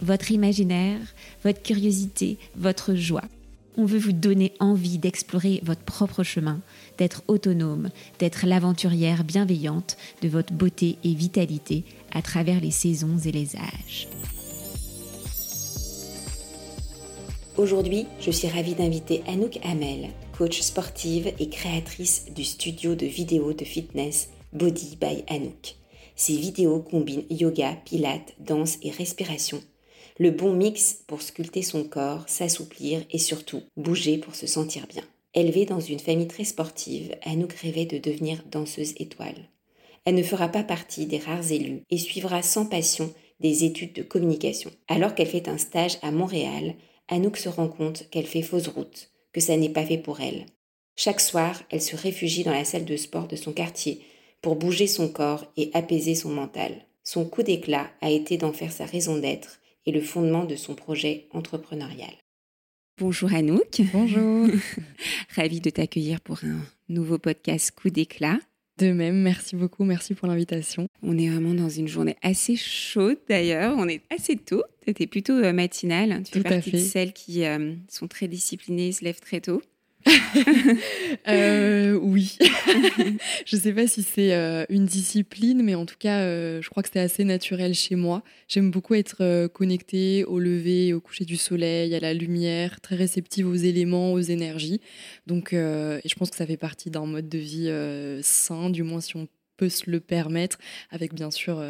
votre imaginaire, votre curiosité, votre joie. On veut vous donner envie d'explorer votre propre chemin, d'être autonome, d'être l'aventurière bienveillante de votre beauté et vitalité à travers les saisons et les âges. Aujourd'hui, je suis ravie d'inviter Anouk Hamel, coach sportive et créatrice du studio de vidéos de fitness Body by Anouk. Ces vidéos combinent yoga, pilates, danse et respiration le bon mix pour sculpter son corps, s'assouplir et surtout bouger pour se sentir bien. Élevée dans une famille très sportive, Anouk rêvait de devenir danseuse étoile. Elle ne fera pas partie des rares élus et suivra sans passion des études de communication. Alors qu'elle fait un stage à Montréal, Anouk se rend compte qu'elle fait fausse route, que ça n'est pas fait pour elle. Chaque soir, elle se réfugie dans la salle de sport de son quartier pour bouger son corps et apaiser son mental. Son coup d'éclat a été d'en faire sa raison d'être et le fondement de son projet entrepreneurial. Bonjour Anouk. Bonjour. Ravie de t'accueillir pour un nouveau podcast Coup d'éclat. De même, merci beaucoup, merci pour l'invitation. On est vraiment dans une journée assez chaude d'ailleurs, on est assez tôt, tu étais plutôt euh, matinale, tu fais partie de celles qui euh, sont très disciplinées, se lèvent très tôt. euh, oui. je ne sais pas si c'est euh, une discipline, mais en tout cas, euh, je crois que c'est assez naturel chez moi. J'aime beaucoup être connectée au lever, au coucher du soleil, à la lumière, très réceptive aux éléments, aux énergies. Donc, je pense que ça fait partie d'un mode de vie sain, du moins si on peut se le permettre, avec bien sûr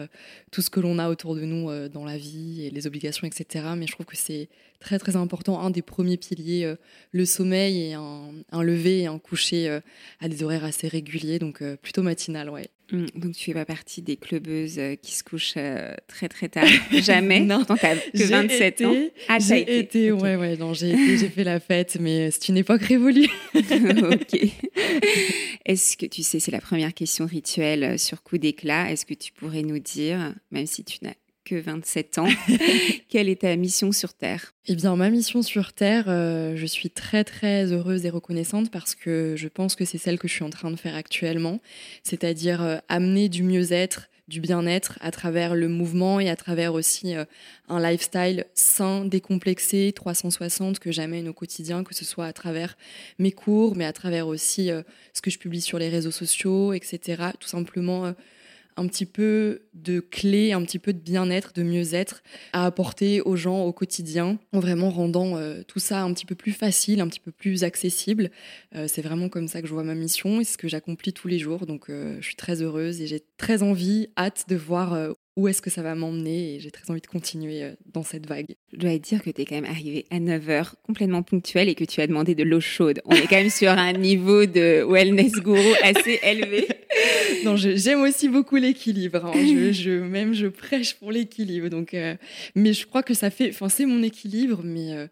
tout ce que l'on a autour de nous dans la vie et les obligations, etc. Mais je trouve que c'est très très important, un des premiers piliers, euh, le sommeil et un, lever et un coucher euh, à des horaires assez réguliers, donc euh, plutôt matinal, ouais. Mmh, donc tu fais pas partie des clubeuses qui se couchent très très tard, jamais? non, tant que 27 ans? Ah, j'ai été, ouais ouais, non, j'ai j'ai fait la fête, mais c'est une époque révolue. ok. Est-ce que tu sais, c'est la première question rituelle sur coup d'éclat. Est-ce que tu pourrais nous dire, même si tu n'as que 27 ans. Quelle est ta mission sur Terre? Eh bien, ma mission sur Terre, euh, je suis très très heureuse et reconnaissante parce que je pense que c'est celle que je suis en train de faire actuellement, c'est-à-dire euh, amener du mieux-être, du bien-être à travers le mouvement et à travers aussi euh, un lifestyle sain, décomplexé, 360 que j'amène au quotidien, que ce soit à travers mes cours, mais à travers aussi ce que je publie sur les réseaux sociaux, etc. Tout simplement un petit peu de clés, un petit peu de bien-être, de mieux-être à apporter aux gens au quotidien, en vraiment rendant euh, tout ça un petit peu plus facile, un petit peu plus accessible. Euh, c'est vraiment comme ça que je vois ma mission et ce que j'accomplis tous les jours. Donc euh, je suis très heureuse et j'ai très envie, hâte de voir où est-ce que ça va m'emmener et j'ai très envie de continuer dans cette vague. Je dois dire que tu es quand même arrivé à 9h complètement ponctuel et que tu as demandé de l'eau chaude. On est quand même sur un niveau de wellness guru assez élevé. Non, j'aime aussi beaucoup l'équilibre. Hein. Je, même je prêche pour l'équilibre. Donc, euh, mais je crois que ça fait, enfin c'est mon équilibre, mais euh,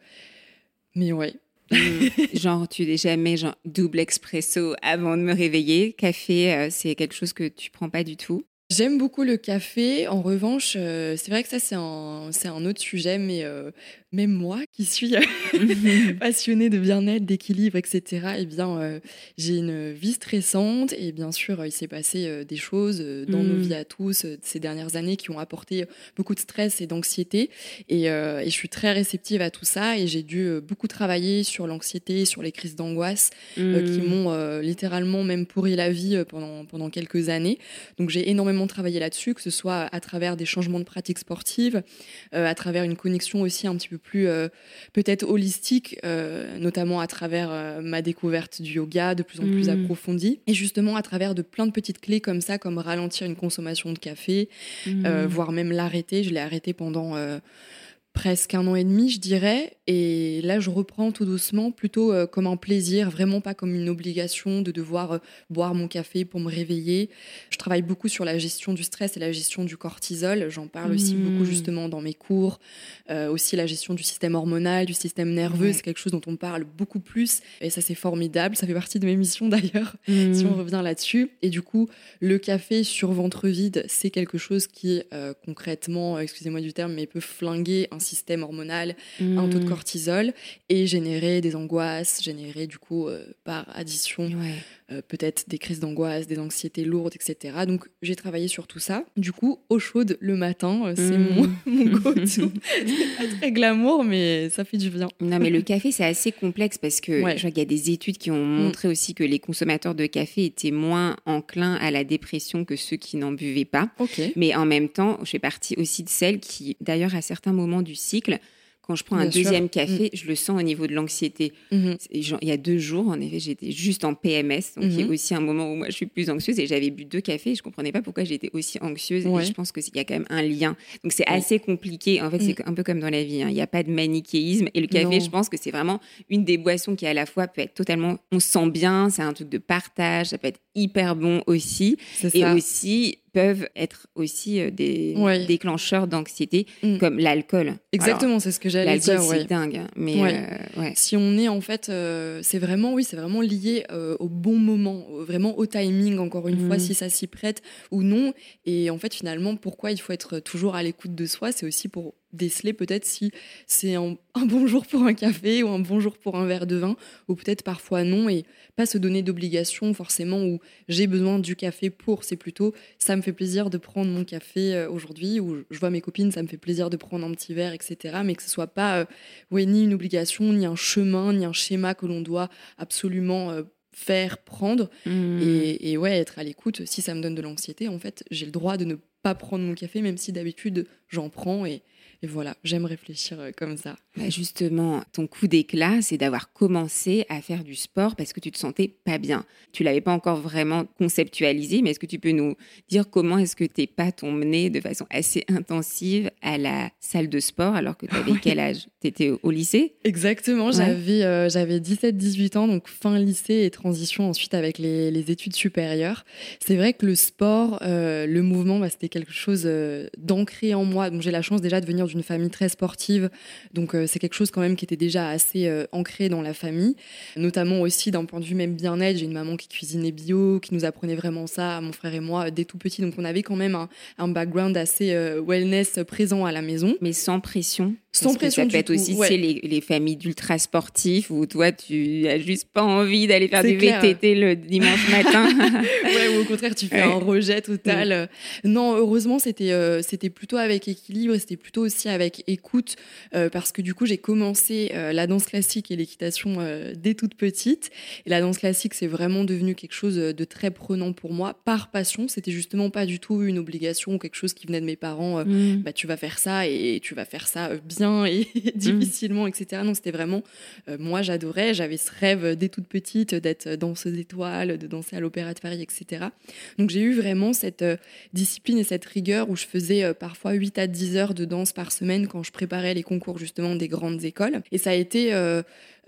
mais ouais. Mmh. genre, tu n'es jamais genre double expresso avant de me réveiller. Café, c'est quelque chose que tu prends pas du tout. J'aime beaucoup le café. En revanche, euh, c'est vrai que ça, c'est un, autre sujet, mais euh, même moi qui suis passionnée de bien-être, d'équilibre, etc., eh bien, euh, j'ai une vie stressante et bien sûr, il s'est passé des choses dans nos mm. vies à tous ces dernières années qui ont apporté beaucoup de stress et d'anxiété. Et, et, je suis très réceptive à tout ça et j'ai dû beaucoup travailler sur l'anxiété, sur les crises d'angoisse qui mm. m'ont littéralement même pourri la vie pendant, pendant quelques années. Donc j'ai énormément travaillé là-dessus, que ce soit à travers des changements de pratiques sportives, à travers une connexion aussi un petit peu plus euh, peut-être holistique, euh, notamment à travers euh, ma découverte du yoga de plus en plus mm. approfondie, et justement à travers de plein de petites clés comme ça, comme ralentir une consommation de café, mm. voire même l'arrêter. Je l'ai arrêté pendant presque un an et demi, je dirais. Et là, je reprends tout doucement, plutôt euh, comme un plaisir, vraiment pas comme une obligation de devoir euh, boire mon café pour me réveiller. Je travaille beaucoup sur la gestion du stress et la gestion du cortisol. J'en parle aussi beaucoup Mmh. justement dans mes cours. Euh, aussi la gestion du système hormonal, du système nerveux, Ouais. c'est quelque chose dont on parle beaucoup plus. Et ça, c'est formidable. Ça fait partie de mes missions d'ailleurs si Mmh. on revient là-dessus. Et du coup, le café sur ventre vide, c'est quelque chose qui, concrètement, excusez-moi du terme, mais peut flinguer un système hormonal, un taux de Mmh. cortisol et générer des angoisses, générer du coup, euh, par addition, Ouais. euh, peut-être des crises d'angoisse, des anxiétés lourdes, etc. Donc, j'ai travaillé sur tout ça. Du coup, eau chaude le matin, euh, c'est Mmh. mon, mon go-to. c'est pas très glamour, mais ça fait du bien. Non, mais le café, c'est assez complexe parce que Ouais. je vois qu'il y a des études qui ont montré aussi que les consommateurs de café étaient moins enclins à la dépression que ceux qui n'en buvaient pas. Ok. Mais en même temps, je fais partie aussi de celles qui, d'ailleurs, à certains moments du cycle, quand je prends un sûr. Mm. deuxième café, je le sens au niveau de l'anxiété. Mhm. Genre, Il y a deux jours, en effet, j'étais juste en PMS, donc il y a Mhm. aussi un moment où moi je suis plus anxieuse et j'avais bu deux cafés et je comprenais pas pourquoi j'étais aussi anxieuse. Ouais. Et je pense qu'il y a quand même un lien. Donc c'est assez compliqué. En fait, Mm. c'est un peu comme dans la vie. hein. Il n'y a pas de manichéisme. Et le café, Non. je pense que c'est vraiment une des boissons qui à la fois peut être totalement, on se sent bien, c'est un truc de partage, ça peut être hyper bon aussi. C'est Et aussi peuvent être aussi euh, des Ouais. déclencheurs d'anxiété, Mm. comme l'alcool. Exactement, c'est ce que j'allais L'alcool, dire. c'est ouais. dingue. hein. Mais Ouais. euh. Si on est en fait, euh, c'est vraiment, oui, c'est vraiment lié euh, au bon moment, vraiment au timing, encore une fois, Mhm. si ça s'y prête ou non. Et en fait, finalement, pourquoi il faut être toujours à l'écoute de soi, c'est aussi pour déceler peut-être si c'est un, un bon jour pour un café ou un bon jour pour un verre de vin, ou peut-être parfois non, et pas se donner d'obligation forcément où j'ai besoin du café pour, c'est plutôt ça me fait plaisir de prendre mon café euh, aujourd'hui, ou je vois mes copines, ça me fait plaisir de prendre un petit verre, etc. Mais que ce soit pas euh, oui, ni une obligation, ni un chemin, ni un schéma que l'on doit absolument euh, faire, prendre. Mm. Et, et ouais, être à l'écoute. Si ça me donne de l'anxiété, en fait, j'ai le droit de ne pas prendre mon café, même si d'habitude j'en prends. Et, et voilà, j'aime réfléchir euh, comme ça. Bah, justement, ton coup d'éclat, c'est d'avoir commencé à faire du sport parce que tu te sentais pas bien. Tu l'avais pas encore vraiment conceptualisé, mais est-ce que tu peux nous dire comment est-ce que tes pas t'ont mené de façon assez intensive à la salle de sport alors que tu avais Ouais. quel âge? Tu étais au lycée? Exactement, Ouais. j'avais euh, j'avais 17-18 ans, donc fin lycée et transition ensuite avec les, les études supérieures. C'est vrai que le sport, euh, le mouvement, bah, c'était quelque chose euh, d'ancré en moi. Donc j'ai la chance déjà de venir d'une famille très sportive, donc euh, c'est quelque chose quand même qui était déjà assez euh, ancré dans la famille, notamment aussi d'un point de vue même bien-être. J'ai une maman qui cuisinait bio, qui nous apprenait vraiment ça, mon frère et moi, dès tout petit. Donc on avait quand même un, un background assez euh, wellness présent à la maison. mais sans pression Sans Parce que pression Ça peut être aussi ouais. sais, les, les familles d'ultra sportifs où toi, tu as juste pas envie d'aller faire C'est du clair. VTT le dimanche matin. ouais, ou au contraire, tu fais Ouais. un rejet total. Non, heureusement, c'était euh, c'était plutôt avec équilibre c'était plutôt aussi avec écoute euh, parce que du coup, j'ai commencé euh, la danse classique et l'équitation dès toute petite. Et la danse classique, c'est vraiment devenu quelque chose de très prenant pour moi par passion. C'était justement pas du tout une obligation ou quelque chose qui venait de mes parents. euh, Mm. bah, tu vas faire ça et tu vas faire ça euh, bien et difficilement, etc. Non, c'était vraiment, euh, moi j'adorais, j'avais ce rêve dès toute petite d'être danseuse étoile, de danser à l'Opéra de Paris, etc. Donc j'ai eu vraiment cette euh, discipline et cette rigueur où je faisais euh, parfois 8 à 10 heures de danse par semaine quand je préparais les concours justement des grandes écoles. Et ça a été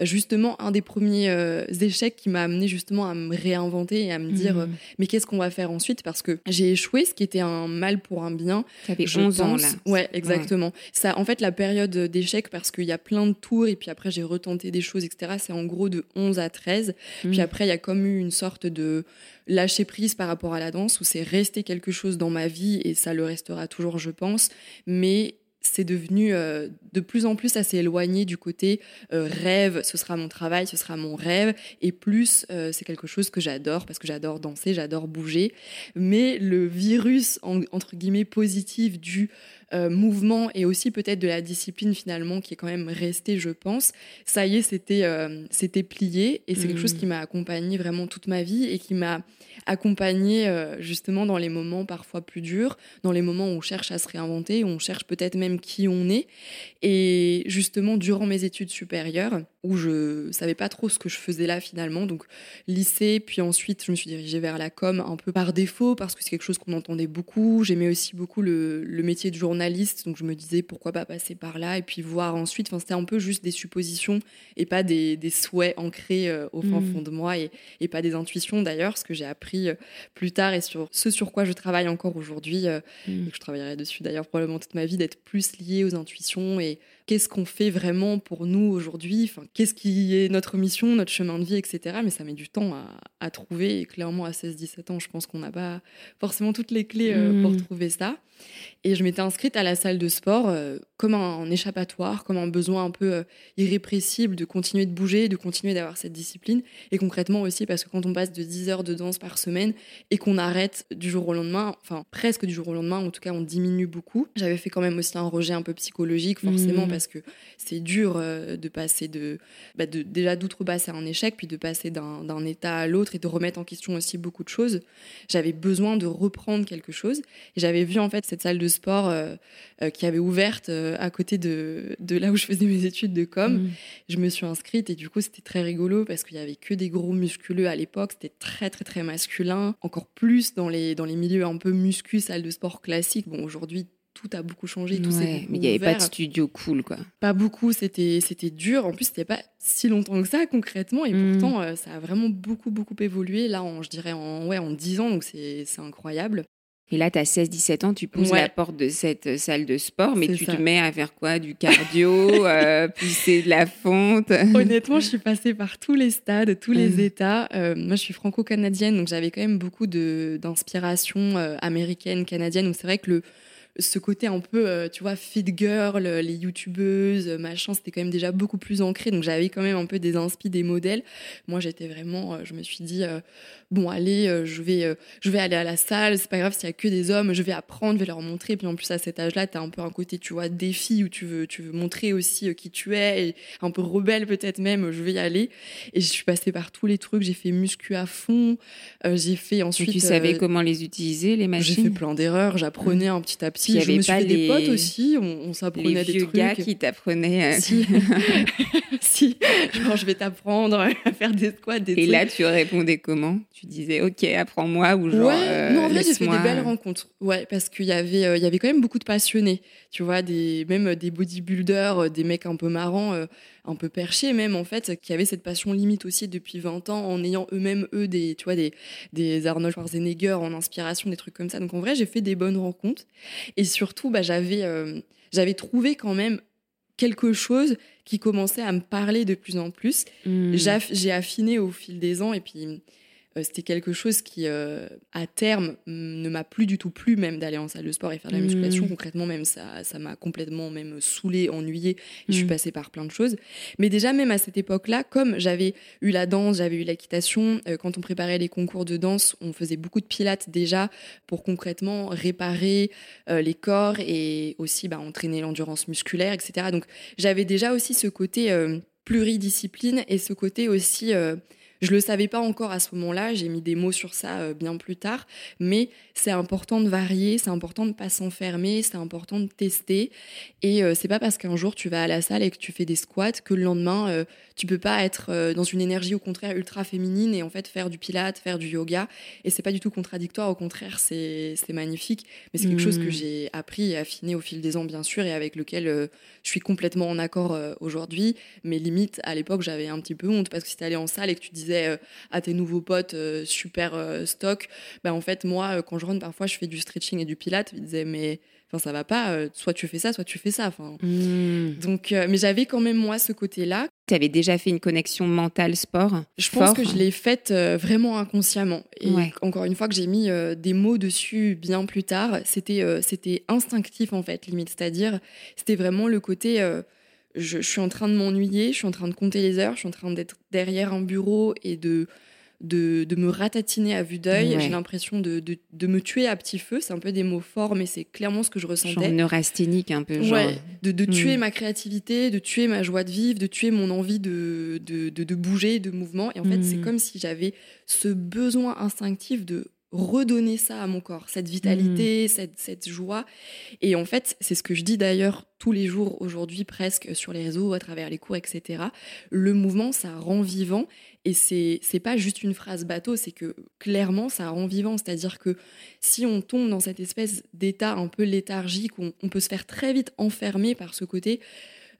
justement un des premiers euh, échecs qui m'a amené justement à me réinventer et à me dire Mm. euh, mais qu'est-ce qu'on va faire ensuite? Parce que j'ai échoué ce qui était un mal pour un bien T'avais je 11 ans là. Ouais, exactement. Ça, en fait, la période d'échec, parce qu'il y a plein de tours, et puis après, j'ai retenté des choses, etc., c'est en gros de 11 à 13. Puis Mm. après, il y a comme eu une sorte de lâcher prise par rapport à la danse, où c'est resté quelque chose dans ma vie, et ça le restera toujours, je pense. Mais c'est devenu euh, de plus en plus assez éloigné du côté euh, rêve, ce sera mon travail, ce sera mon rêve, et plus euh, c'est quelque chose que j'adore parce que j'adore danser, j'adore bouger. Mais le virus, en- entre guillemets, positif du euh, mouvement et aussi peut-être de la discipline finalement qui est quand même restée, je pense, ça y est, c'était euh, c'était plié et c'est quelque chose qui m'a accompagnée vraiment toute ma vie et qui m'a accompagnée euh, justement dans les moments parfois plus durs, dans les moments où on cherche à se réinventer, où on cherche peut-être même qui on est. Et justement, durant mes études supérieures, où je savais pas trop ce que je faisais là finalement. Donc lycée, puis ensuite je me suis dirigée vers la com un peu par défaut parce que c'est quelque chose qu'on entendait beaucoup. J'aimais aussi beaucoup le, métier de journaliste, donc je me disais pourquoi pas passer par là et puis voir ensuite. Enfin, c'était un peu juste des suppositions et pas des, souhaits ancrés euh, au fond, mmh. fond de moi et, et pas des intuitions d'ailleurs, ce que j'ai appris euh, plus tard et sur ce sur quoi je travaille encore aujourd'hui. Euh, mmh. et que je travaillerai dessus d'ailleurs probablement toute ma vie, d'être plus liée aux intuitions et qu'est-ce qu'on fait vraiment pour nous aujourd'hui, enfin, qu'est-ce qui est notre mission, notre chemin de vie, etc. Mais ça met du temps à, trouver. Et clairement, à 16-17 ans, je pense qu'on n'a pas forcément toutes les clés euh, pour mmh. trouver ça. Et je m'étais inscrite à la salle de sport euh, comme un, échappatoire, comme un besoin un peu euh, irrépressible de continuer de bouger, de continuer d'avoir cette discipline. Et concrètement aussi, parce que quand on passe de 10 heures de danse par semaine et qu'on arrête du jour au lendemain, enfin presque du jour au lendemain, en tout cas on diminue beaucoup. J'avais fait quand même aussi un rejet un peu psychologique, forcément, mmh. parce que c'est dur euh, de passer de, bah de déjà d'outrepasser un échec, puis de passer d'un état à l'autre et de remettre en question aussi beaucoup de choses. J'avais besoin de reprendre quelque chose. Et j'avais vu en fait cette salle de sport euh, euh, qui avait ouverte euh, à côté de, de, là où je faisais mes études de com. Mm. Je me suis inscrite et du coup, c'était très rigolo parce qu'il y avait que des gros musculeux à l'époque. C'était très, très, très masculin. Encore plus dans les, dans les milieux un peu muscu, salle de sport classique. Bon, aujourd'hui, tout a beaucoup changé. Tout mais il n'y avait pas de studio cool, quoi. Pas beaucoup, c'était dur. En plus, c'était pas si longtemps que ça, concrètement. Et mm. pourtant, ça a vraiment beaucoup, beaucoup évolué. Là, en, je dirais en, ouais, en 10 ans, donc c'est incroyable. Et là, tu as 16-17 ans, tu pousses la porte de cette euh, salle de sport, mais tu te mets à faire quoi? Du cardio, euh, pousser de la fonte? Honnêtement, je suis passée par tous les stades, tous les états. Euh, moi, je suis franco-canadienne, donc j'avais quand même beaucoup d'inspiration américaine, canadienne. Donc c'est vrai que le, ce côté un peu, euh, tu vois, fit girl, les youtubeuses, machin, c'était quand même déjà beaucoup plus ancré. Donc j'avais quand même un peu des inspi, des modèles. Moi, j'étais vraiment, euh, je me suis dit, euh, bon, allez, je, vais, je vais aller à la salle, c'est pas grave s'il y a que des hommes, je vais apprendre, je vais leur montrer. Puis en plus, à cet âge-là, tu as un peu un côté, tu vois, défi où tu veux, tu veux montrer aussi qui tu es, et un peu rebelle peut-être même, je vais y aller. Et je suis passée par tous les trucs, j'ai fait muscu à fond, j'ai fait ensuite. tu savais comment les utiliser, les machines J'ai fait plein d'erreurs, j'apprenais un petit à petit si, je me suis fait des potes aussi, on, s'apprenait des trucs. gars qui t'apprenaient. Euh, si. si, genre je vais t'apprendre à faire des squats, des Et là, tu répondais comment? Tu disais OK, apprends-moi ou genre. Ouais, non, en vrai, j'ai fait des belles rencontres. Ouais, parce qu'il y avait, euh, il y avait quand même beaucoup de passionnés. Tu vois, des, même des bodybuilders, des mecs un peu marrants. Un peu perchés même en fait, qui avaient cette passion limite aussi depuis 20 ans en ayant eux-mêmes eux des tu vois des des Arnold Schwarzenegger en inspiration des trucs comme ça. Donc en vrai, j'ai fait des bonnes rencontres et surtout bah, j'avais euh, j'avais trouvé quand même quelque chose qui commençait à me parler de plus en plus. Mmh. J'ai affiné au fil des ans et puis c'était quelque chose qui, euh, à terme, ne m'a plus du tout plu, même d'aller en salle de sport et faire de la musculation. Mmh. Concrètement, même ça, ça m'a complètement même saoulé, ennuyé. Je suis mmh. passée par plein de choses. Mais déjà, même à cette époque-là, comme j'avais eu la danse, j'avais eu l'équitation, euh, quand on préparait les concours de danse, on faisait beaucoup de pilates déjà pour concrètement réparer les corps et aussi bah, entraîner l'endurance musculaire, etc. Donc, j'avais déjà aussi ce côté pluridiscipline et ce côté aussi je le savais pas encore à ce moment-là, j'ai mis des mots sur ça euh, bien plus tard, mais c'est important de varier, c'est important de pas s'enfermer, c'est important de tester. Et euh, c'est pas parce qu'un jour tu vas à la salle et que tu fais des squats que le lendemain euh, tu peux pas être dans une énergie au contraire ultra féminine et en fait faire du pilate, faire du yoga. Et c'est pas du tout contradictoire, au contraire c'est magnifique. Mais c'est quelque chose que mmh. j'ai appris et affiné au fil des ans bien sûr et avec lequel je suis complètement en accord aujourd'hui. Mais limite à l'époque j'avais un petit peu honte parce que si tu allais en salle et que tu disais euh, à tes nouveaux potes euh, super euh, stock, ben en fait moi quand je rentre parfois je fais du stretching et du pilate, ils disaient mais enfin ça va pas, soit tu fais ça, soit tu fais ça. Enfin, hmm. donc mais j'avais quand même moi ce côté-là. Tu avais déjà fait une connexion mentale sport Je pense que je l'ai faite vraiment inconsciemment. Et encore une fois que j'ai mis des mots dessus bien plus tard, c'était c'était instinctif en fait, limite. C'est-à-dire, c'était vraiment le côté je, suis en train de m'ennuyer, je suis en train de compter les heures, je suis en train d'être derrière un bureau et de, de, me ratatiner à vue d'œil. J'ai l'impression de, de, me tuer à petit feu. C'est un peu des mots forts, mais c'est clairement ce que je ressentais. Genre neurasthénique un peu. Genre... de, de tuer hmm. ma créativité, de tuer ma joie de vivre, de tuer mon envie de, de, bouger, de mouvement. Et en fait, c'est hmm. comme si j'avais ce besoin instinctif de redonner ça à mon corps, cette vitalité, mmh. cette, cette, joie. Et en fait, c'est ce que je dis d'ailleurs tous les jours aujourd'hui presque sur les réseaux, à travers les cours, etc. Le mouvement, ça rend vivant. Et c'est, c'est pas juste une phrase bateau, c'est que clairement, ça rend vivant. C'est-à-dire que si on tombe dans cette espèce d'état un peu léthargique, on, on peut se faire très vite enfermer par ce côté,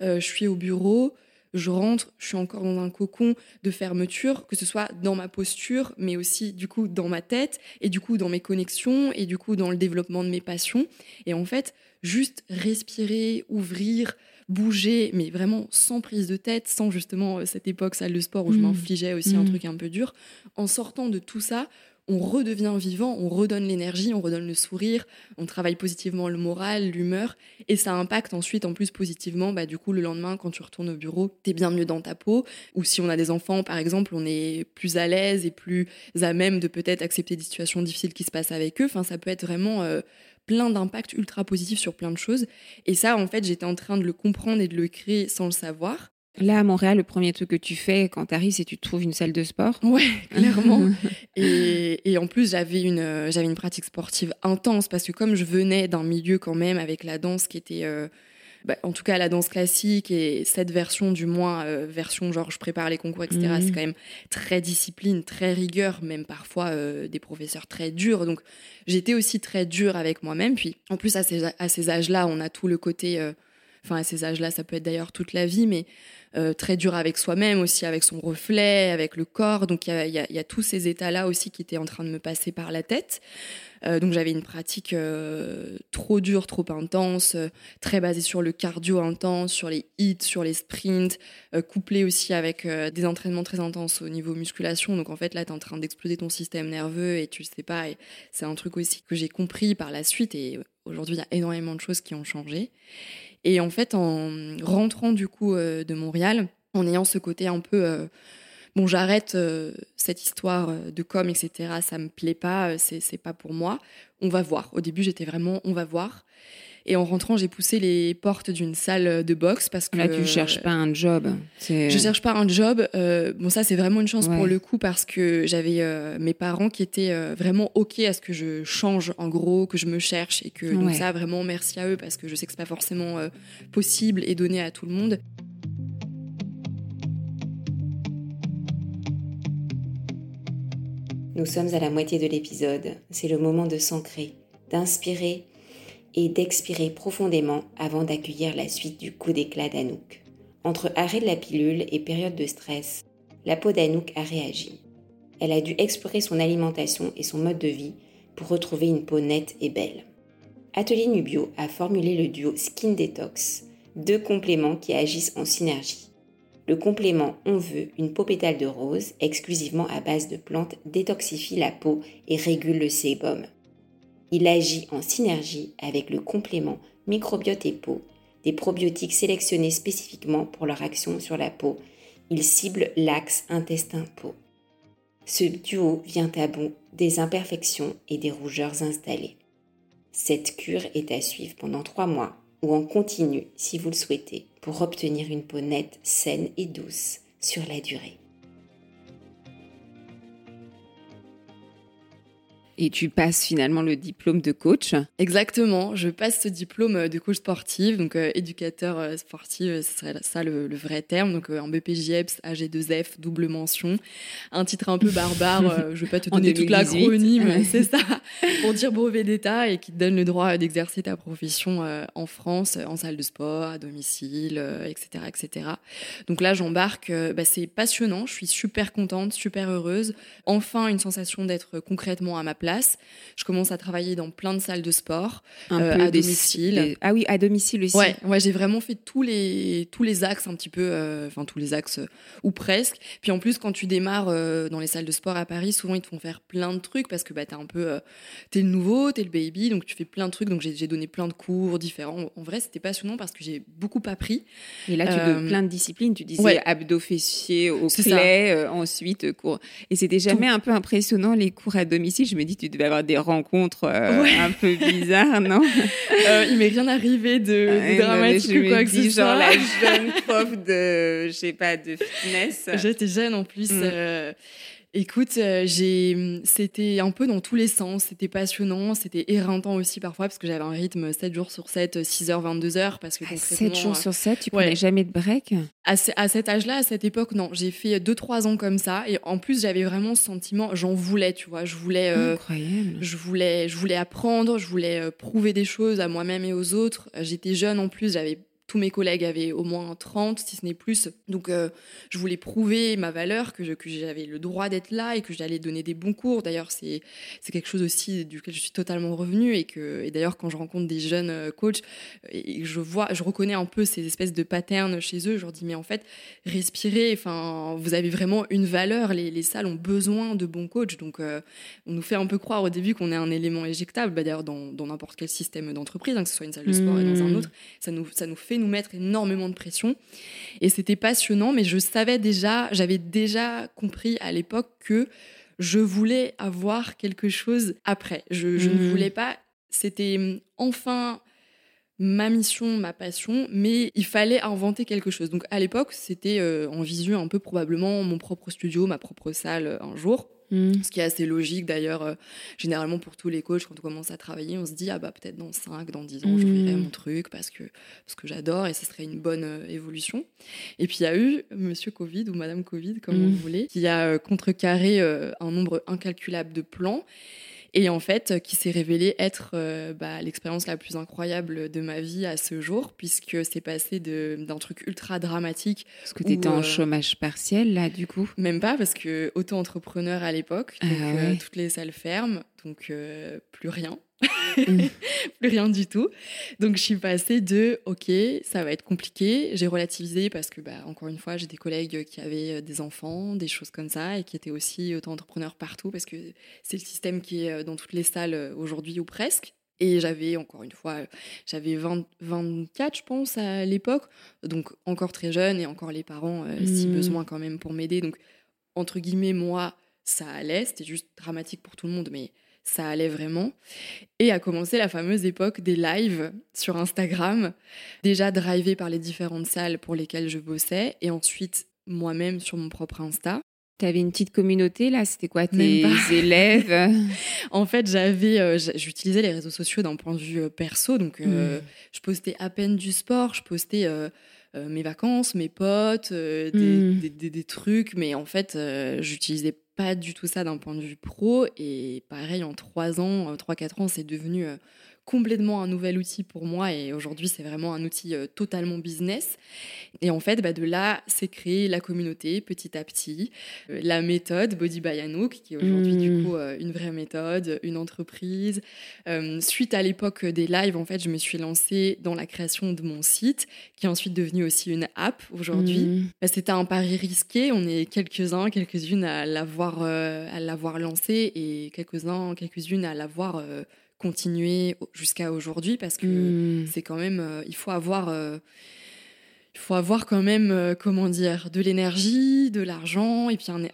euh, je suis au bureau, je rentre, je suis encore dans un cocon de fermeture, que ce soit dans ma posture, mais aussi du coup dans ma tête, et du coup dans mes connexions, et du coup dans le développement de mes passions. Et en fait, juste respirer, ouvrir, bouger, mais vraiment sans prise de tête, sans justement euh, cette époque salle de sport où je mmh. m'infligeais aussi un mmh. truc un peu dur. En sortant de tout ça, on redevient vivant, on redonne l'énergie, on redonne le sourire, on travaille positivement le moral, l'humeur, et ça impacte ensuite en plus positivement, bah, du coup le lendemain quand tu retournes au bureau, tu es bien mieux dans ta peau, ou si on a des enfants par exemple, on est plus à l'aise et plus à même de peut-être accepter des situations difficiles qui se passent avec eux, enfin ça peut être vraiment... Euh, plein d'impacts ultra positifs sur plein de choses. Et ça, en fait, j'étais en train de le comprendre et de le créer sans le savoir. Là, à Montréal, le premier truc que tu fais quand tu arrives, c'est que tu trouves une salle de sport. Ouais, clairement. et, en plus, j'avais une, euh, j'avais une pratique sportive intense parce que comme je venais d'un milieu quand même avec la danse qui était, euh, bah, en tout cas la danse classique et cette version du moins, euh, version genre je prépare les concours, etc., c'est mhm. quand même très discipline, très rigueur, même parfois des professeurs très durs. Donc j'étais aussi très dure avec moi-même. Puis en plus, à ces, à ces âges-là, on a tout le côté enfin à ces âges-là, ça peut être d'ailleurs toute la vie, mais euh, très dur avec soi-même aussi, avec son reflet, avec le corps. Donc il y a, tous ces états-là aussi qui étaient en train de me passer par la tête. Euh, donc j'avais une pratique euh, trop dure, trop intense, très basée sur le cardio intense, sur les hits, sur les sprints, couplée aussi avec des entraînements très intenses au niveau musculation. Donc en fait là, tu es en train d'exploser ton système nerveux et tu sais pas. C'est un truc aussi que j'ai compris par la suite et aujourd'hui il y a énormément de choses qui ont changé. Et en fait, en rentrant du coup euh, de Montréal, en ayant ce côté un peu euh, bon, j'arrête euh, cette histoire de com, etc. Ça me plaît pas, c'est pas pour moi. On va voir. Au début, j'étais vraiment, on va voir. Et en rentrant, j'ai poussé les portes d'une salle de boxe parce que. Là, tu cherches pas un job. Je cherche pas un job. Euh, bon, ça, c'est vraiment une chance pour le coup parce que j'avais euh, mes parents qui étaient euh, vraiment OK à ce que je change, en gros, que je me cherche. Et que, donc, ça, vraiment, merci à eux parce que je sais que c'est pas forcément possible et donné à tout le monde. Nous sommes à la moitié de l'épisode. C'est le moment de s'ancrer, d'inspirer et d'expirer profondément avant d'accueillir la suite du coup d'éclat d'Anouk. Entre arrêt de la pilule et période de stress, la peau d'Anouk a réagi. Elle a dû explorer son alimentation et son mode de vie pour retrouver une peau nette et belle. Atelier Nubio a formulé le duo Skin Detox, deux compléments qui agissent en synergie. Le complément On veut une peau pétale de rose exclusivement à base de plantes détoxifie la peau et régule le sébum. Il agit en synergie avec le complément microbiote et peau, des probiotiques sélectionnés spécifiquement pour leur action sur la peau. Il cible l'axe intestin-peau. Ce duo vient à bout des imperfections et des rougeurs installées. Cette cure est à suivre pendant trois mois ou en continu si vous le souhaitez pour obtenir une peau nette, saine et douce sur la durée. Et tu passes finalement le diplôme de coach. Exactement, je passe ce diplôme de coach sportif, donc euh, éducateur euh, sportif, euh, ce serait ça le, vrai terme, donc en BPJEPS, AG2F, double mention. Un titre un peu barbare, je vais pas te donner toute l'acronyme, c'est ça, pour dire brevet d'État et qui te donne le droit d'exercer ta profession en France, en salle de sport, à domicile, etc., etc. Donc là, j'embarque, bah, c'est passionnant, je suis super contente, super heureuse. Enfin, une sensation d'être concrètement à ma place je commence à travailler dans plein de salles de sport, euh, à domicile. Ah oui, à domicile aussi. Ouais, ouais j'ai vraiment fait tous les, tous les axes un petit peu, euh, enfin tous les axes euh, ou presque. Puis en plus, quand tu démarres dans les salles de sport à Paris, souvent ils te font faire plein de trucs parce que bah, t'es un peu, t'es le nouveau, t'es le baby, donc tu fais plein de trucs. Donc j'ai donné plein de cours différents. En vrai, c'était passionnant parce que j'ai beaucoup appris. Et là, tu as plein de disciplines. Tu disais abdos fessiers au clé, ensuite cours. Et c'était jamais un peu impressionnant les cours à domicile. Je me dis tu devais avoir des rencontres euh, un peu bizarres, non? Euh, Il m'est rien arrivé de, dramatique ou quoi que ce soit. genre la jeune prof de, je sais pas, de fitness. J'étais jeune en plus. Mm. Euh, Écoute, euh, j'ai, c'était un peu dans tous les sens. C'était passionnant, c'était éreintant aussi parfois parce que j'avais un rythme 7 jours sur 7, 6h, 22h. Parce que 7 jours sur 7, tu prenais jamais de break? À, cet âge-là, à cette époque, non. J'ai fait 2-3 ans comme ça. Et en plus, j'avais vraiment ce sentiment, j'en voulais, tu vois. Je voulais, euh, Incroyable. je voulais, je voulais apprendre, je voulais euh, prouver des choses à moi-même et aux autres. J'étais jeune en plus, j'avais tous mes collègues avaient au moins 30, si ce n'est plus. Donc, euh, je voulais prouver ma valeur, que, j'avais le droit d'être là et que j'allais donner des bons cours. D'ailleurs, c'est, quelque chose aussi duquel je suis totalement revenue. Et, que, et d'ailleurs, quand je rencontre des jeunes euh, coachs, et je vois, je reconnais un peu ces espèces de patterns chez eux. Je leur dis, mais en fait, respirez, enfin, vous avez vraiment une valeur. Les, les salles ont besoin de bons coachs. Donc, euh, on nous fait un peu croire au début qu'on est un élément éjectable. Bah, d'ailleurs, dans, n'importe quel système d'entreprise, hein, que ce soit une salle de sport et dans un mmh. autre, ça nous, ça nous fait nous mettre énormément de pression. Et c'était passionnant, mais je savais déjà, j'avais déjà compris à l'époque que je voulais avoir quelque chose après. Je, ne mmh. voulais pas. C'était hum, enfin ma mission, ma passion, mais il fallait inventer quelque chose. Donc à l'époque, c'était euh, en visu un peu probablement mon propre studio, ma propre salle euh, un jour. Mm. Ce qui est assez logique d'ailleurs, euh, généralement pour tous les coachs, quand on commence à travailler, on se dit ah bah peut-être dans 5, dans 10 ans, je j'ouvrirai mm. mon truc parce que, parce que j'adore et ce serait une bonne euh, évolution. Et puis il y a eu monsieur Covid ou madame Covid, comme on mm. voulait, qui a euh, contrecarré un nombre incalculable de plans et en fait euh, qui s'est révélé être euh, bah, l'expérience la plus incroyable de ma vie à ce jour, puisque c'est passé d'un truc ultra dramatique. Parce que tu étais en euh, chômage partiel, là, du coup Même pas, parce que auto-entrepreneur à l'époque, ah toutes les salles ferment, donc plus rien. Mm. plus rien du tout. Donc je suis passée de OK, ça va être compliqué. J'ai relativisé parce que, bah, encore une fois, j'ai des collègues qui avaient euh, des enfants, des choses comme ça, et qui étaient aussi auto-entrepreneurs partout parce que c'est le système qui est euh, dans toutes les salles euh, aujourd'hui ou presque. Et j'avais, encore une fois, j'avais 24, je pense, à l'époque. Donc encore très jeune et encore les parents, si mm. besoin quand même, pour m'aider. Donc, entre guillemets, moi, ça allait. C'était juste dramatique pour tout le monde, mais ça allait vraiment. Et a commencé la fameuse époque des lives sur Instagram, déjà drivée par les différentes salles pour lesquelles je bossais, et ensuite moi-même sur mon propre Insta. Tu avais une petite communauté là, c'était quoi tes élèves? En fait, j'avais, euh, j'utilisais les réseaux sociaux d'un point de vue euh, perso, donc euh, hmm. je postais à peine du sport, je postais mes vacances, mes potes, des, hmm. des, des, trucs, mais en fait, j'utilisais pas du tout ça d'un point de vue pro. Et pareil, en trois ans, euh, trois, quatre ans, c'est devenu euh, complètement un nouvel outil pour moi et aujourd'hui c'est vraiment un outil euh, totalement business. Et en fait, bah, de là, c'est créé la communauté petit à petit, euh, la méthode Body by Anouk, qui est aujourd'hui du mmh. coup euh, une vraie méthode, une entreprise. suite à l'époque des lives, en fait, je me suis lancée dans la création de mon site, qui est ensuite devenu aussi une app aujourd'hui. Mmh. Bah, c'était un pari risqué, on est quelques-uns, quelques-unes à l'avoir à l'avoir lancé et quelques-uns, quelques-unes à l'avoir continuer jusqu'à aujourd'hui parce que hmm. c'est quand même, euh, il faut avoir, euh, il faut avoir quand même, euh, comment dire, de l'énergie, de l'argent et puis un,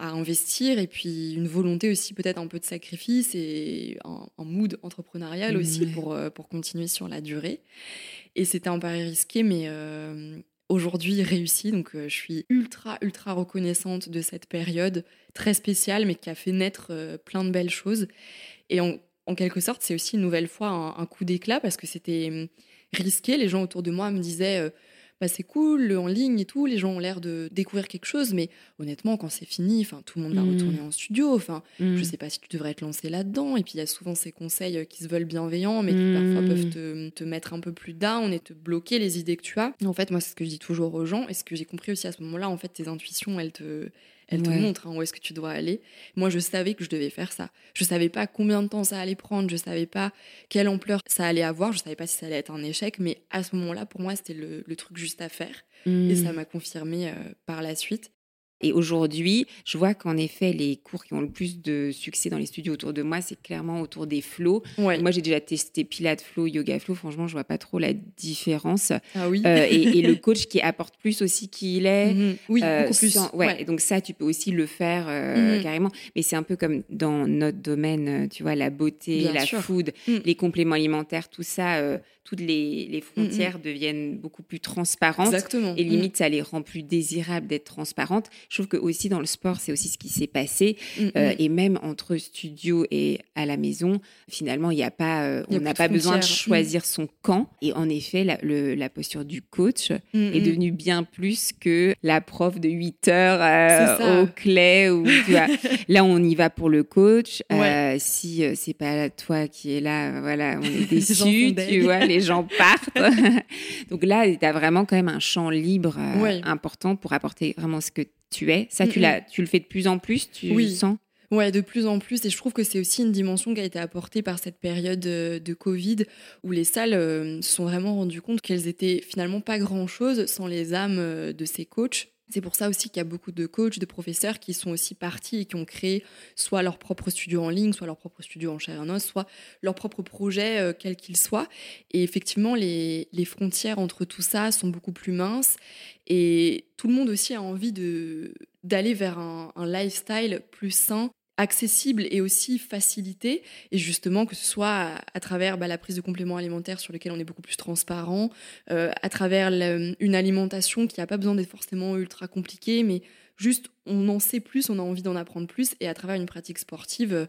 à investir et puis une volonté aussi peut-être un peu de sacrifice et un, mood entrepreneurial aussi pour, pour continuer sur la durée. Et c'était un pari risqué, mais aujourd'hui réussi. Donc je suis ultra, ultra reconnaissante de cette période très spéciale, mais qui a fait naître plein de belles choses. Et on, en quelque sorte, c'est aussi une nouvelle fois un, coup d'éclat parce que c'était hum, risqué. Les gens autour de moi me disaient euh, bah, c'est cool, le en ligne et tout, les gens ont l'air de découvrir quelque chose, mais honnêtement, quand c'est fini, enfin, tout le monde va mmh. retourner en studio. Enfin, je mmh. sais pas si tu devrais te lancer là-dedans. Et puis, il y a souvent ces conseils euh, qui se veulent bienveillants, mais qui parfois peuvent te, te, mettre un peu plus down et te bloquer les idées que tu as. En fait, moi, c'est ce que je dis toujours aux gens et ce que j'ai compris aussi à ce moment-là. En fait, tes intuitions, elles te elle te montre hein, où est-ce que tu dois aller. Moi, je savais que je devais faire ça. Je savais pas combien de temps ça allait prendre, je savais pas quelle ampleur ça allait avoir, je savais pas si ça allait être un échec, mais à ce moment-là, pour moi, c'était le, truc juste à faire. Et ça mmh. m'a confirmé euh, par la suite. Et aujourd'hui, je vois qu'en effet, les cours qui ont le plus de succès dans les studios autour de moi, c'est clairement autour des flows. Moi, j'ai déjà testé Pilates Flow, Yoga Flow. Franchement, je vois pas trop la différence. Ah oui. Euh, et, le coach qui apporte plus aussi qui il est. Mhm. Oui, euh, beaucoup plus. ouais. Et donc ça, tu peux aussi le faire euh, mhm. carrément. Mais c'est un peu comme dans notre domaine, tu vois, la beauté, la food, mhm. les compléments alimentaires, tout ça toutes les, frontières deviennent beaucoup plus transparentes. Exactement. Et limite, ça les rend plus désirables d'être transparentes. Je trouve que aussi dans le sport, c'est aussi ce qui s'est passé. Mm, mm. et même entre studio et à la maison, finalement, il n'y a pas, on n'a pas besoin de choisir son camp. Et en effet, la, la posture du coach est devenue bien plus que la prof de 8 heures au clé. Ou, là, on y va pour le coach. si c'est pas toi qui es là, voilà, on est déçu, tu vois, les gens partent. Donc là, tu as vraiment quand même un champ libre euh, important pour apporter vraiment ce que tu es. Ça, tu, tu le fais de plus en plus, tu oui. sens? Ouais, de plus en plus. Et je trouve que c'est aussi une dimension qui a été apportée par cette période euh, de Covid où les salles euh, se sont vraiment rendues compte qu'elles étaient finalement pas grand-chose sans les âmes de ces coachs. C'est pour ça aussi qu'il y a beaucoup de coachs, de professeurs qui sont aussi partis et qui ont créé soit leur propre studio en ligne, soit leur propre studio en chair et soit leur propre projet, euh, quel qu'il soit. Et effectivement, les, frontières entre tout ça sont beaucoup plus minces. Et tout le monde aussi a envie d'aller vers un, un lifestyle plus sain accessible et aussi facilité. Et justement, que ce soit à, travers bah, la prise de compléments alimentaires sur lesquels on est beaucoup plus transparent, euh, à travers une alimentation qui n'a pas besoin d'être forcément ultra compliquée, mais juste on en sait plus, on a envie d'en apprendre plus. Et à travers une pratique sportive, euh,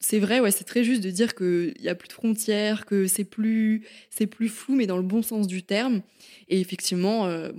c'est vrai, ouais, c'est très juste de dire qu'il n'y a plus de frontières, que c'est plus, c'est plus flou, mais dans le bon sens du terme. Et effectivement, euh,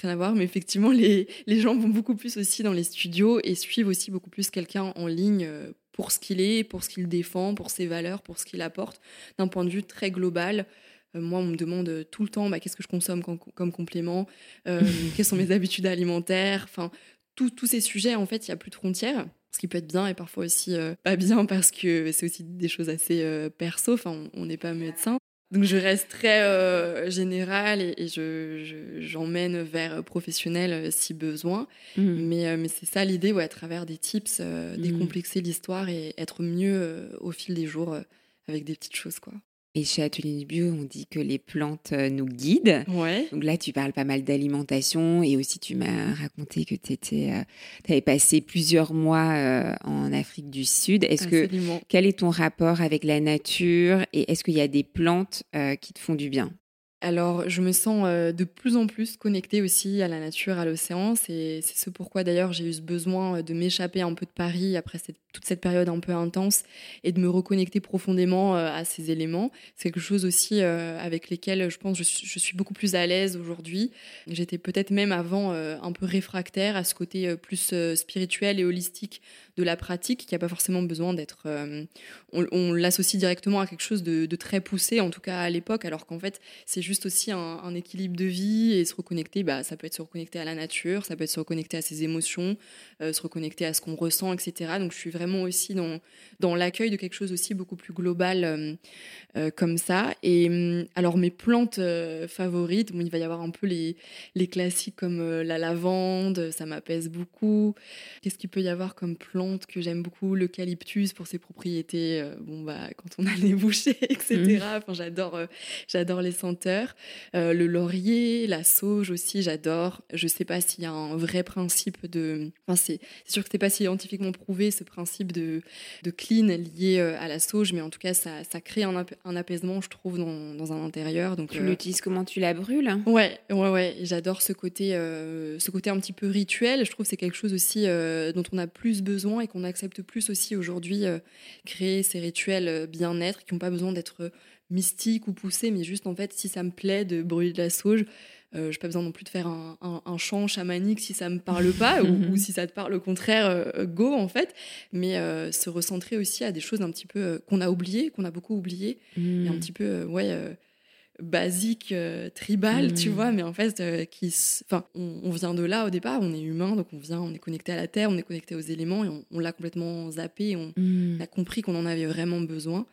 rien à voir, mais effectivement, les, les, gens vont beaucoup plus aussi dans les studios et suivent aussi beaucoup plus quelqu'un en ligne euh, pour ce qu'il est, pour ce qu'il défend, pour ses valeurs, pour ce qu'il apporte, d'un point de vue très global. Euh, moi, on me demande tout le temps bah, qu'est-ce que je consomme comme, comme complément, euh, quelles sont mes habitudes alimentaires, enfin, tous ces sujets, en fait, il n'y a plus de frontières ce qui peut être bien et parfois aussi pas bien parce que c'est aussi des choses assez perso. Enfin, on n'est pas médecin. Donc je reste très euh, générale et, je, j'emmène vers professionnel euh, si besoin. Mmh. Mais, euh, mais c'est ça l'idée, ouais, à travers des tips, mmh. décomplexer l'histoire et être mieux au fil des jours avec des petites choses. quoi. Et chez Atelier Bio, on dit que les plantes euh, nous guident. Ouais. Donc là, tu parles pas mal d'alimentation et aussi tu m'as raconté que tu euh, avais passé plusieurs mois euh, en Afrique du Sud. Est-ce que quel est ton rapport avec la nature et est-ce qu'il y a des plantes qui te font du bien? Alors, je me sens euh, de plus en plus connectée aussi à la nature, à l'océan. C'est ce pourquoi d'ailleurs j'ai eu ce besoin euh, de m'échapper un peu de Paris après toute cette période un peu intense et de me reconnecter profondément euh, à ces éléments. C'est quelque chose aussi avec lesquels je pense je, je suis beaucoup plus à l'aise aujourd'hui. J'étais peut-être même avant un peu réfractaire à ce côté plus spirituel et holistique de la pratique qui n'a pas forcément besoin d'être. on, l'associe directement à quelque chose de, très poussé, en tout cas à l'époque, alors qu'en fait, c'est juste aussi un, équilibre de vie et se reconnecter, bah, ça peut être se reconnecter à la nature, ça peut être se reconnecter à ses émotions, euh, se reconnecter à ce qu'on ressent, etc. Donc je suis vraiment aussi dans, dans l'accueil de quelque chose aussi beaucoup plus global euh, euh, comme ça. Et hum, alors mes plantes favorites, il va y avoir un peu les, les classiques comme la lavande, ça m'apaise beaucoup. Qu'est-ce qu'il peut y avoir comme plante que j'aime beaucoup L'eucalyptus pour ses propriétés, bon, bah, quand on a les bouchées, etc. Mmh. Enfin, j'adore, j'adore les senteurs. le laurier, la sauge aussi, j'adore. Je sais pas s'il y a un vrai principe de c'est sûr que c'est pas scientifiquement prouvé ce principe de, de clean lié euh, à la sauge, mais en tout cas, ça, ça crée un, un, apaisement, je trouve, dans, dans un intérieur. Donc, tu euh, l'utilises comment? Tu la brûles? Ouais, ouais, ouais. J'adore ce côté, euh, ce côté un petit peu rituel. Je trouve que c'est quelque chose aussi dont on a plus besoin et qu'on accepte plus aussi aujourd'hui. créer ces rituels bien-être qui n'ont pas besoin d'être mystiques ou poussés, mais juste en fait, si ça me plaît de brûler de la sauge, euh, je n'ai pas besoin non plus de faire un, un, chant chamanique si ça me parle pas ou, si ça te parle au contraire, euh, go en fait. Mais euh, se recentrer aussi à des choses un petit peu qu'on a oubliées, qu'on a beaucoup oubliées, et un mm. petit peu ouais basique, tribal, tu mm. vois, mais en fait, qui, enfin, on, vient de là au départ, on est humain, donc on vient, on est connecté à la terre, on est connecté aux éléments, et on, l'a complètement zappé, on mm. a compris qu'on en avait vraiment besoin.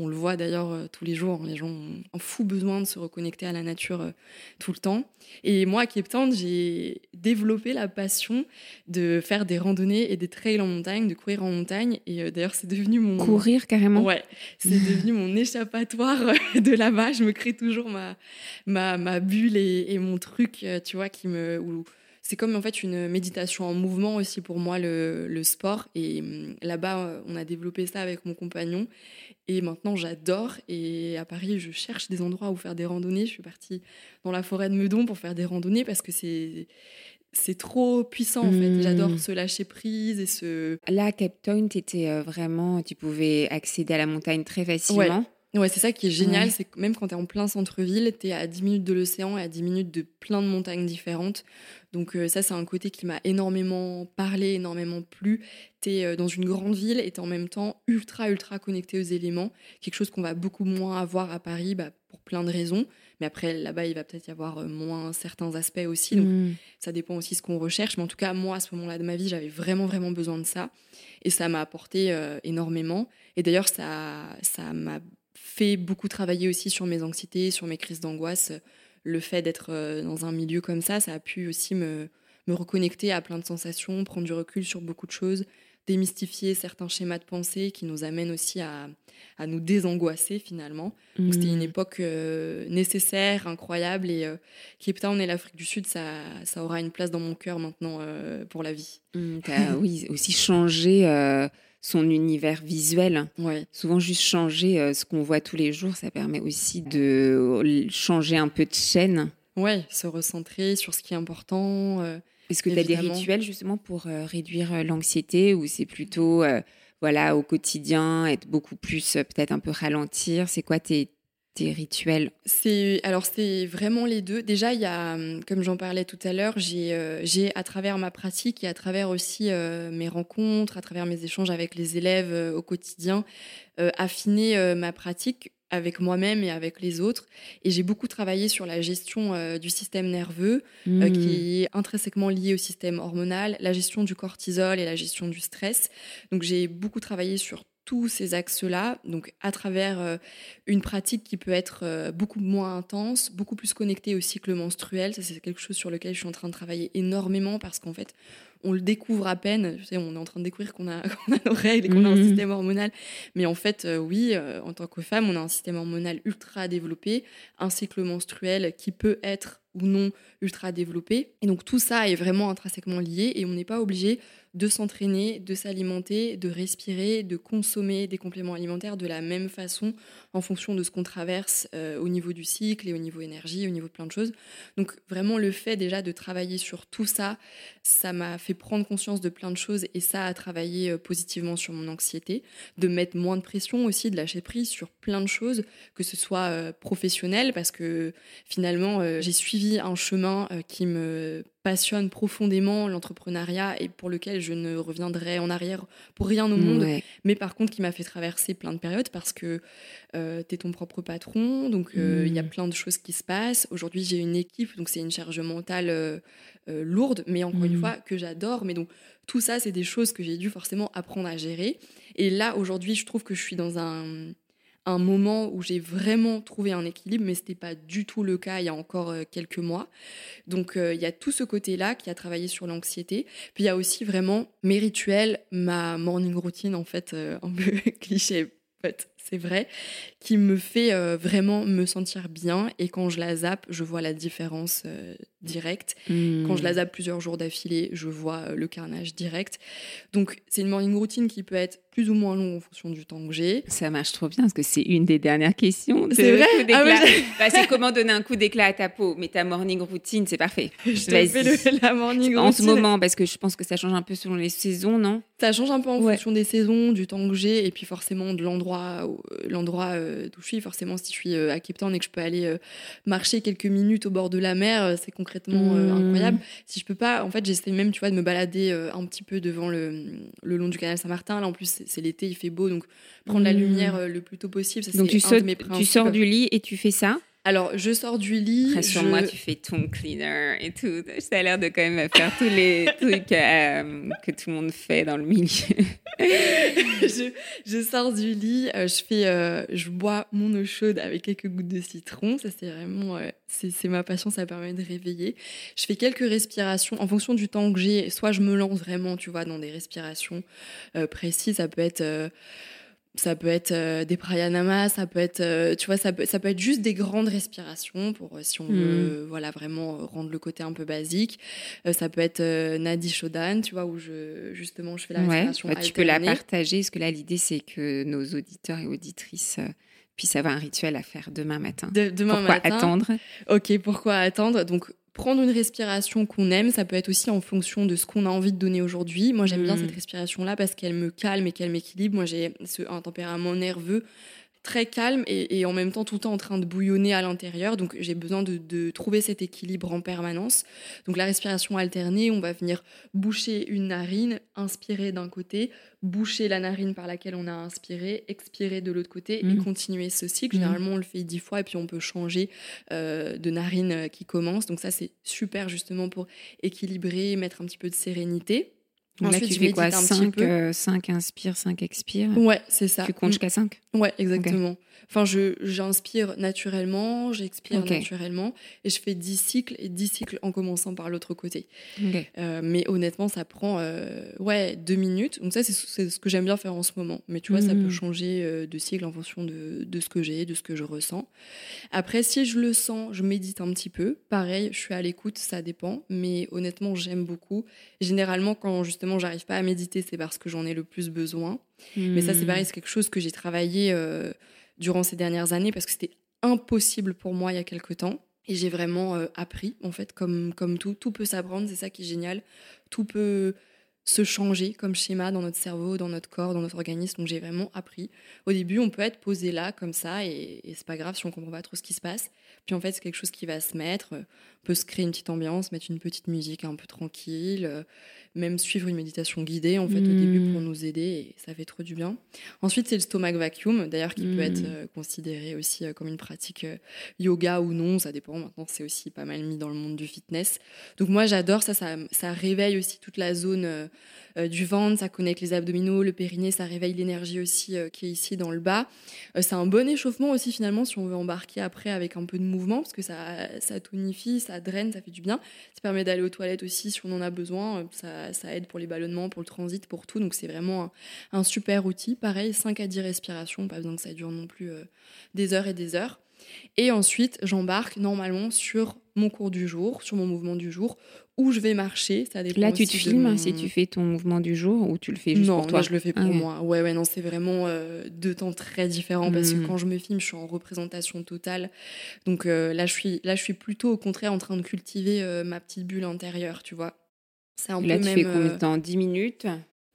On le voit d'ailleurs euh, tous les jours, les gens ont un fou besoin de se reconnecter à la nature euh, tout le temps. Et moi, à Cape Town, j'ai développé la passion de faire des randonnées et des trails en montagne, de courir en montagne. Et euh, d'ailleurs, c'est devenu mon... Courir carrément? Ouais, c'est devenu mon échappatoire de là-bas. Je me crée toujours ma, ma, ma bulle et, mon truc, tu vois, qui me... c'est comme en fait une méditation en mouvement aussi pour moi le, le sport et hum, là-bas on a développé ça avec mon compagnon et maintenant, j'adore. Et à Paris, je cherche des endroits où faire des randonnées. Je suis partie dans la forêt de Meudon pour faire des randonnées parce que c'est c'est trop puissant en fait. J'adore hmm. se lâcher prise et se. Là, Cape Town, étais vraiment, tu pouvais accéder à la montagne très facilement. Ouais, c'est ça qui est génial, c'est que même quand tu es en plein centre-ville, tu es à 10 minutes de l'océan et à 10 minutes de plein de montagnes différentes. Donc euh, ça, c'est un côté qui m'a énormément parlé, énormément plu. Tu es euh, dans une grande ville et tu en même temps ultra, ultra connecté aux éléments. Quelque chose qu'on va beaucoup moins avoir à Paris bah, pour plein de raisons. Mais après, là-bas, il va peut-être y avoir euh, moins certains aspects aussi. Donc mm. ça dépend aussi de ce qu'on recherche. Mais en tout cas, moi, à ce moment-là de ma vie, j'avais vraiment, vraiment besoin de ça. Et ça m'a apporté énormément. Et d'ailleurs, ça m'a fait beaucoup travailler aussi sur mes anxiétés, sur mes crises d'angoisse. Le fait d'être euh, dans un milieu comme ça, ça a pu aussi me, me reconnecter à plein de sensations, prendre du recul sur beaucoup de choses, démystifier certains schémas de pensée qui nous amènent aussi à, à nous désangoisser finalement. C'était une mmh. époque euh, nécessaire, incroyable et euh, Cape Town et l'Afrique du Sud, ça, ça aura une place dans mon cœur maintenant pour la vie. Mmh, oui, aussi changé son univers visuel. Souvent, juste changer euh, ce qu'on voit tous les jours, ça permet aussi de changer un peu de chaîne. Ouais, se recentrer sur ce qui est important. Euh, Est-ce que tu as des rituels justement pour euh, réduire l'anxiété ou c'est plutôt voilà au quotidien être beaucoup plus peut-être un peu ralentir? C'est quoi tes, rituels C'est alors c'est vraiment les deux. Déjà, il y a, hum, comme j'en parlais tout à l'heure, j'ai euh, j'ai à travers ma pratique et à travers aussi euh, mes rencontres, à travers mes échanges avec les élèves euh, au quotidien, affiné ma pratique avec moi-même et avec les autres. Et j'ai beaucoup travaillé sur la gestion du système nerveux, mmh. qui est intrinsèquement lié au système hormonal, la gestion du cortisol et la gestion du stress. Donc j'ai beaucoup travaillé sur tous ces axes-là, donc à travers euh, une pratique qui peut être euh, beaucoup moins intense, beaucoup plus connectée au cycle menstruel. Ça, c'est quelque chose sur lequel je suis en train de travailler énormément parce qu'en fait, on le découvre à peine. on est en train de découvrir qu'on a, nos règles et qu'on a un mmh. système hormonal. Mais en fait, euh, oui, en tant que femme, on a un système hormonal ultra développé, un cycle menstruel qui peut être ou non ultra développé. Et donc tout ça est vraiment intrinsèquement lié et on n'est pas obligé de s'entraîner, de s'alimenter, de respirer, de consommer des compléments alimentaires de la même façon en fonction de ce qu'on traverse euh, au niveau du cycle et au niveau énergie, au niveau de plein de choses. Donc vraiment le fait déjà de travailler sur tout ça, ça m'a fait prendre conscience de plein de choses et ça a travaillé euh, positivement sur mon anxiété, de mettre moins de pression aussi, de lâcher prise sur plein de choses, que ce soit euh, professionnel parce que finalement j'ai suivi un chemin qui me passionne profondément l'entrepreneuriat et pour lequel je ne reviendrai en arrière pour rien au monde, mais par contre qui m'a fait traverser plein de périodes parce que euh, tu es ton propre patron, donc euh, il y a mm. plein de choses qui se passent. Aujourd'hui, j'ai une équipe, donc c'est une charge mentale euh, lourde, mais encore une mm. fois, que j'adore. Mais donc, tout ça, c'est des choses que j'ai dû forcément apprendre à gérer. Et là, aujourd'hui, je trouve que je suis dans un un moment où j'ai vraiment trouvé un équilibre, mais ce n'était pas du tout le cas il y a encore euh, quelques mois. Donc euh, il y a tout ce côté-là qui a travaillé sur l'anxiété. Puis il y a aussi vraiment mes rituels, ma morning routine en fait, euh, un peu cliché, c'est vrai, qui me fait vraiment me sentir bien. Et quand je la zappe, je vois la différence directe. Quand je la hmm. zappe plusieurs jours d'affilée, je vois le carnage direct. Donc c'est une morning routine qui peut être plus ou moins long en fonction du temps que j'ai. Ça marche trop bien parce que c'est une des dernières questions. C'est vrai? ah bah, C'est comment donner un coup d'éclat à ta peau. Mais ta morning routine, c'est parfait. Je fais la morning routine. En ce moment, parce que je pense que ça change un peu selon les saisons, non? Ça change un peu en fonction des saisons, du temps que j'ai et puis forcément de l'endroit euh, l'endroit euh, où je suis. Forcément, si je suis euh, à Cape Town et que je peux aller marcher quelques minutes au bord de la mer, c'est concrètement mmh. incroyable. Si je peux pas, en fait, j'essaie même, tu vois, de me balader un petit peu devant le, le long du canal Saint-Martin. Là, en plus, c'est l'été, il fait beau, donc prendre la mmh. lumière euh, le plus tôt possible. Ça, donc tu, tu sors du lit et tu fais ça? Alors, je sors du lit. Sur moi, tu fais ton cleaner et tout. Ça a l'air de quand même faire tous les trucs euh, que tout le monde fait dans le milieu. je, sors du lit, euh, je fais, je bois mon eau chaude avec quelques gouttes de citron. Ça, c'est vraiment, c'est ma passion. Ça permet de réveiller. Je fais quelques respirations en fonction du temps que j'ai. Soit je me lance vraiment, tu vois, dans des respirations précises. Ça peut être ça peut être euh, des pranayamas, ça peut être, euh, tu vois, ça peut, ça peut être juste des grandes respirations pour euh, si on veut, hmm. voilà, vraiment rendre le côté un peu basique. ça peut être Nadi Shodan, tu vois, où je, justement, je fais la respiration. Bah, tu peux la partager, parce que là, l'idée, c'est que nos auditeurs et auditrices puissent avoir un rituel à faire demain matin. demain pourquoi attendre? Ok, pourquoi attendre? Donc, prendre une respiration qu'on aime, ça peut être aussi en fonction de ce qu'on a envie de donner aujourd'hui. Moi, j'aime bien mm. cette respiration-là parce qu'elle me calme et qu'elle m'équilibre. Moi, j'ai un tempérament nerveux très calme et, en même temps tout le temps en train de bouillonner à l'intérieur. Donc j'ai besoin de, trouver cet équilibre en permanence. Donc la respiration alternée, on va venir boucher une narine, inspirer d'un côté, boucher la narine par laquelle on a inspiré, expirer de l'autre côté et mmh. continuer ce cycle. Mmh. Généralement on le fait dix fois et puis on peut changer euh, de narine euh, qui commence. Donc ça c'est super justement pour équilibrer, mettre un petit peu de sérénité. Ensuite, là, tu fais quoi 5, euh, inspire, 5 expire Ouais, c'est ça. Tu comptes jusqu'à 5 Ouais, exactement. Enfin, je, j'inspire naturellement, j'expire naturellement, et je fais 10 cycles, et 10 cycles en commençant par l'autre côté. Euh, mais honnêtement, ça prend euh, ouais, 2 minutes. Donc ça, c'est, ce que j'aime bien faire en ce moment. Mais tu vois, ça peut mmh. changer de cycle en fonction de, de ce que j'ai, de ce que je ressens. Après, si je le sens, je médite un petit peu. Pareil, je suis à l'écoute, ça dépend. Mais honnêtement, j'aime beaucoup. Généralement, quand justement j'arrive pas à méditer, c'est parce que j'en ai le plus besoin. Mais ça, c'est pareil, hmm. c'est quelque chose que j'ai travaillé euh, durant ces dernières années parce que c'était impossible pour moi il y a quelque temps. Et j'ai vraiment euh, appris, en fait, comme, comme tout. Tout peut s'apprendre, c'est ça qui est génial. Tout peut se changer comme schéma dans notre cerveau, dans notre corps, dans notre organisme. Donc j'ai vraiment appris. Au début, on peut être posé là, comme ça, et, et c'est pas grave si on comprend pas trop ce qui se passe. Puis en fait, c'est quelque chose qui va se mettre. On peut se créer une petite ambiance, mettre une petite musique un peu tranquille même suivre une méditation guidée en fait au début pour hmm. nous aider et ça fait trop du bien. Ensuite c'est le stomach vacuum d'ailleurs qui peut hmm. être euh, considéré aussi euh, comme une pratique euh, yoga ou non, ça dépend. Maintenant c'est aussi pas mal mis dans le monde du fitness. Donc moi j'adore ça, ça, réveille aussi toute la zone du ventre, ça connecte les abdominaux, le périnée, ça réveille l'énergie aussi qui est ici dans le bas. c'est un bon échauffement aussi finalement si on veut embarquer après avec un peu de mouvement parce que ça, ça tonifie, ça draine, ça fait du bien. Ça permet d'aller aux toilettes aussi si on en a besoin. Ça, aide pour les ballonnements, pour le transit, pour tout. Donc c'est vraiment un, super outil. Pareil, 5 à 10 respirations, pas besoin que ça dure non plus euh, des heures et des heures. Et ensuite, j'embarque normalement sur mon cours du jour, sur mon mouvement du jour, où je vais marcher. Ça dépend Là, tu te filmes si tu fais ton mouvement du jour ou tu le fais juste pour toi Non, je le fais pour ah moi. Ouais, ouais, non, c'est vraiment euh, deux temps très différents parce que hmm. quand je me filme, je suis en représentation totale. Donc euh, là, je suis, là, je suis plutôt au contraire en train de cultiver ma petite bulle intérieure, tu vois. C'est un Là, tu fais combien de euh, temps? 10 minutes?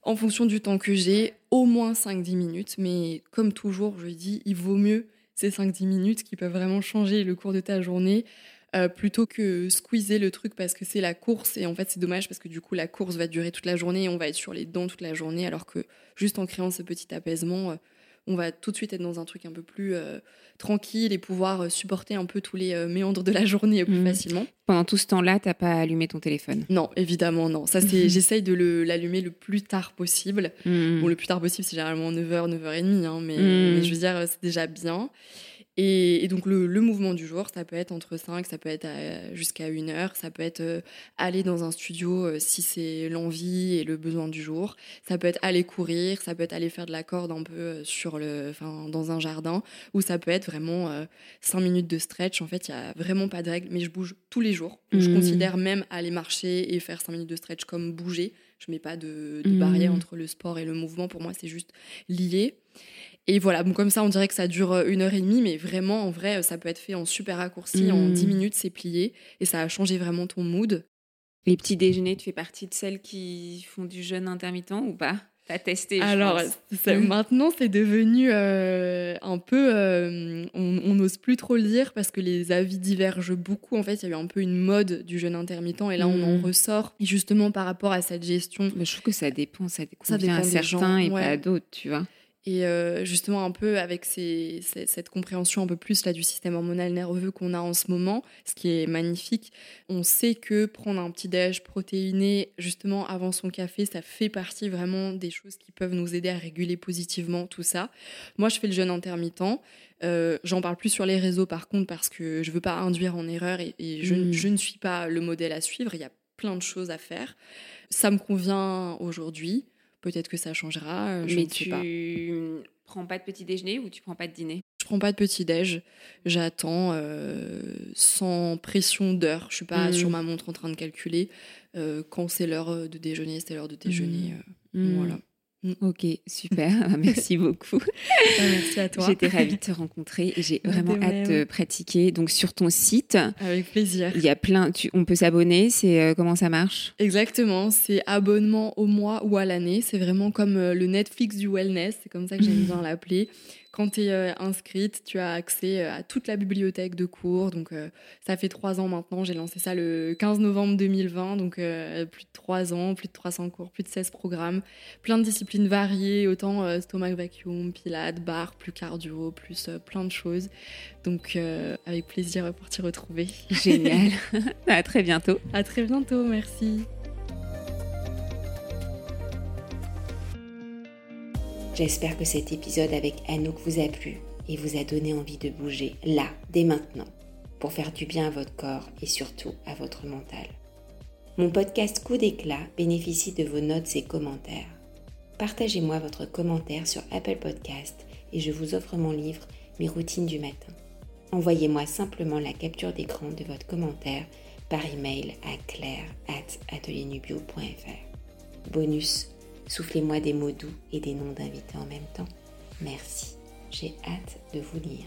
En fonction du temps que j'ai, au moins 5-10 minutes. Mais comme toujours, je dis, il vaut mieux ces 5-10 minutes qui peuvent vraiment changer le cours de ta journée. Euh, plutôt que squeezer le truc parce que c'est la course et en fait c'est dommage parce que du coup la course va durer toute la journée et on va être sur les dents toute la journée alors que juste en créant ce petit apaisement euh, on va tout de suite être dans un truc un peu plus euh, tranquille et pouvoir supporter un peu tous les euh, méandres de la journée plus mmh. facilement. Pendant tout ce temps-là, t'as pas allumé ton téléphone? Non, évidemment non. Ça c'est, j'essaye de l'allumer le, plus tard possible. Mmh. Bon, le plus tard possible, c'est généralement 9h, 9h30, hein, mais, mmh. mais je veux dire, c'est déjà bien. Et, donc le, mouvement du jour, ça peut être entre 5, ça peut être jusqu'à 1 heure, ça peut être euh, aller dans un studio euh, si c'est l'envie et le besoin du jour, ça peut être aller courir, ça peut être aller faire de la corde un peu euh, sur le, enfin, dans un jardin, ou ça peut être vraiment 5 minutes de stretch. En fait, il n'y a vraiment pas de règle, mais je bouge tous les jours. Je mmh. considère même aller marcher et faire 5 minutes de stretch comme bouger. Je mets pas de, de barrière mmh. entre le sport et le mouvement. Pour moi, c'est juste lié. Et voilà, bon, comme ça, on dirait que ça dure euh, une heure et demie, mais vraiment, en vrai, ça peut être fait en super raccourci. En 10 mmh. minutes, c'est plié. Et ça a changé vraiment ton mood. Les petits déjeuners, tu fais partie de celles qui font du jeûne intermittent ou pas? T'as testé Alors, mmh. maintenant, c'est devenu euh, un peu. Euh, on n'ose plus trop le dire parce que les avis divergent beaucoup. En fait, il y a eu un peu une mode du jeûne intermittent et là, on en mmh. ressort. Et justement, par rapport à cette gestion. je trouve que ça dépend. Ça, ça dépend à certains et pas à d'autres, tu vois. Et euh, justement, un peu avec cette compréhension un peu plus là, du système hormonal nerveux qu'on a en ce moment, ce qui est magnifique, on sait que prendre un petit déj protéiné justement avant son café, ça fait partie vraiment des choses qui peuvent nous aider à réguler positivement tout ça. Moi, je fais le jeûne intermittent. Euh, J'en parle plus sur les réseaux par contre parce que je veux pas induire en erreur et, je, mmh. je ne suis pas le modèle à suivre. Il y a plein de choses à faire. Ça me convient aujourd'hui. Peut-être que ça changera. Euh, je Mais tu pas. prends pas de petit déjeuner ou tu prends pas de dîner? Je prends pas de petit déj. J'attends euh, sans pression d'heure. Je suis pas sur mmh. ma montre en train de calculer. Euh, quand c'est l'heure de déjeuner, c'est l'heure de déjeuner. Mmh. Voilà. Mm. Ok, super, merci beaucoup. Bah, merci à toi. J'étais ravie de te rencontrer et j'ai vraiment hâte de pratiquer. Donc sur ton site, avec plaisir. Il y a plein, on peut s'abonner. C'est euh, comment ça marche? Exactement, c'est abonnement au mois ou à l'année. C'est vraiment comme euh, le Netflix du wellness. C'est comme ça que j'aime bien l'appeler. Quand tu es euh, inscrite, tu as accès euh, à toute la bibliothèque de cours. Donc, euh, ça fait trois ans maintenant. J'ai lancé ça le 15 novembre 2020. Donc, plus de trois ans, plus de 300 cours, plus de 16 programmes. Plein de disciplines variées, autant stomach vacuum, pilates, bar, plus cardio, plus plein de choses. Donc, avec plaisir pour t'y retrouver. Génial. à très bientôt. À très bientôt. Merci. J'espère que cet épisode avec Anouk vous a plu et vous a donné envie de bouger là, dès maintenant, pour faire du bien à votre corps et surtout à votre mental. Mon podcast Coup d'éclat bénéficie de vos notes et commentaires. Partagez-moi votre commentaire sur Apple Podcast et je vous offre mon livre Mes routines du matin. Envoyez-moi simplement la capture d'écran de votre commentaire par email à claire Bonus Soufflez-moi des mots doux et des noms d'invités en même temps. Merci, j'ai hâte de vous lire.